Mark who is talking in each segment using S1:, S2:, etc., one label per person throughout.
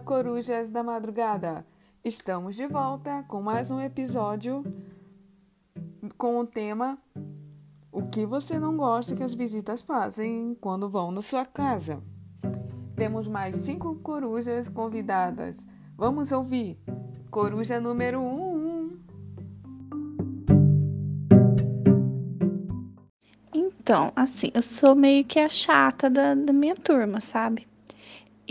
S1: Corujas da madrugada! Estamos de volta com mais um episódio com o tema O que você não gosta que as visitas fazem quando vão na sua casa. Temos mais cinco corujas convidadas. Vamos ouvir. Coruja número um.
S2: Então, assim, eu sou meio que a chata da, da minha turma, sabe?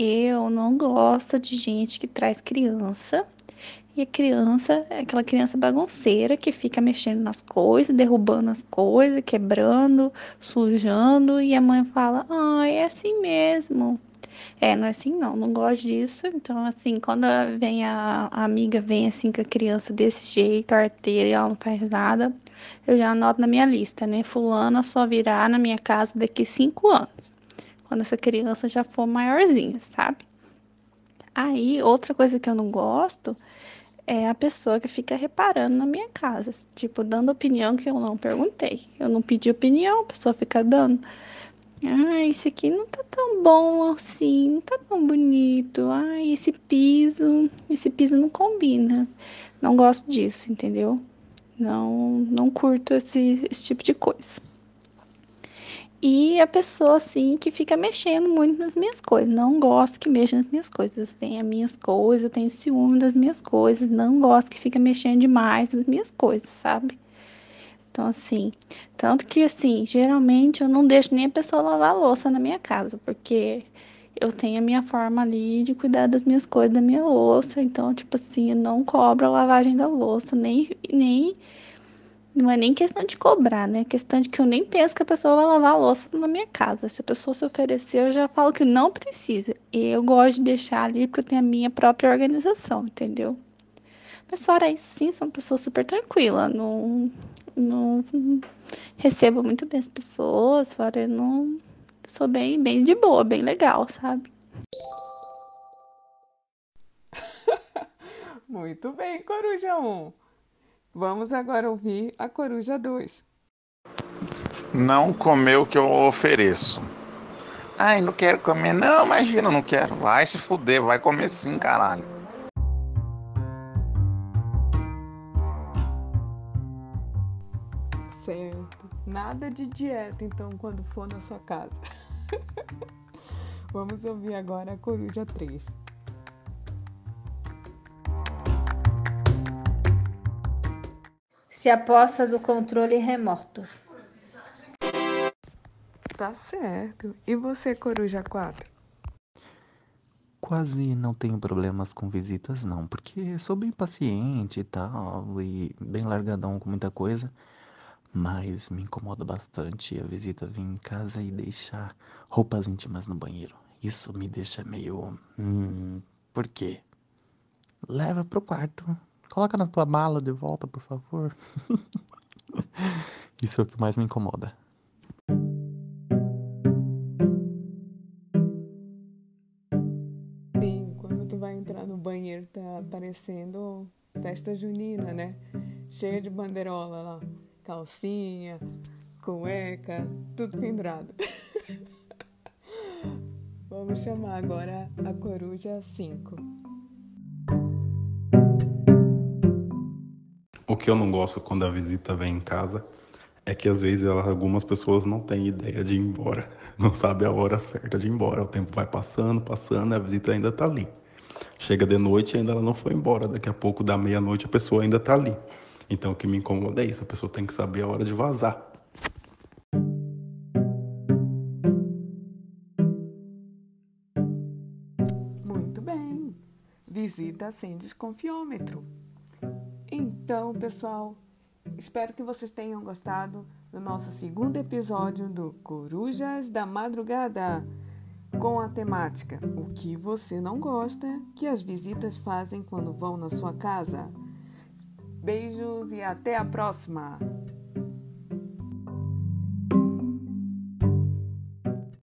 S2: Eu não gosto de gente que traz criança. E a criança é aquela criança bagunceira que fica mexendo nas coisas, derrubando as coisas, quebrando, sujando. E a mãe fala: Ah, é assim mesmo. É, não é assim não, não gosto disso. Então, assim, quando vem a, a amiga, vem assim com a criança desse jeito, arteira, e ela não faz nada, eu já anoto na minha lista, né? Fulana só virá na minha casa daqui cinco anos quando essa criança já for maiorzinha, sabe? Aí, outra coisa que eu não gosto é a pessoa que fica reparando na minha casa, tipo, dando opinião que eu não perguntei. Eu não pedi opinião, a pessoa fica dando. Ah, esse aqui não tá tão bom assim, não tá tão bonito. Ah, esse piso, esse piso não combina. Não gosto disso, entendeu? Não, não curto esse, esse tipo de coisa. E a pessoa, assim, que fica mexendo muito nas minhas coisas. Não gosto que mexa nas minhas coisas. Eu tenho as minhas coisas, eu tenho ciúme das minhas coisas. Não gosto que fica mexendo demais nas minhas coisas, sabe? Então, assim, tanto que, assim, geralmente eu não deixo nem a pessoa lavar a louça na minha casa, porque eu tenho a minha forma ali de cuidar das minhas coisas, da minha louça. Então, tipo assim, eu não cobro a lavagem da louça, nem, nem não é nem questão de cobrar, né? É questão de que eu nem penso que a pessoa vai lavar a louça na minha casa. Se a pessoa se oferecer, eu já falo que não precisa. Eu gosto de deixar ali porque eu tenho a minha própria organização, entendeu? Mas fora isso, sim, sou uma pessoa super tranquila. Não, não recebo muito bem as pessoas, fora eu não sou bem, bem de boa, bem legal, sabe?
S1: muito bem, Coruja 1. Vamos agora ouvir a Coruja 2.
S3: Não comer o que eu ofereço. Ai, não quero comer. Não, imagina, não quero. Vai se fuder, vai comer sim, caralho.
S1: Certo. Nada de dieta, então, quando for na sua casa. Vamos ouvir agora a Coruja 3.
S4: Se aposta do controle remoto.
S1: Tá certo. E você, Coruja 4?
S5: Quase não tenho problemas com visitas, não, porque sou bem paciente e tal, e bem largadão com muita coisa. Mas me incomoda bastante a visita vir em casa e deixar roupas íntimas no banheiro. Isso me deixa meio. Hum, por quê? Leva pro quarto. Coloca na tua mala de volta, por favor. Isso é o que mais me incomoda.
S1: Sim, quando tu vai entrar no banheiro tá parecendo festa junina, né? Cheia de bandeirola lá, calcinha, cueca, tudo pendurado. Vamos chamar agora a coruja 5.
S6: Que eu não gosto quando a visita vem em casa é que às vezes algumas pessoas não têm ideia de ir embora, não sabe a hora certa de ir embora. O tempo vai passando, passando, a visita ainda está ali. Chega de noite e ainda ela não foi embora. Daqui a pouco, da meia-noite, a pessoa ainda está ali. Então o que me incomoda é isso, a pessoa tem que saber a hora de vazar.
S1: Muito bem. Visita sem desconfiômetro. Então, pessoal, espero que vocês tenham gostado do nosso segundo episódio do Corujas da Madrugada com a temática O que você não gosta que as visitas fazem quando vão na sua casa. Beijos e até a próxima!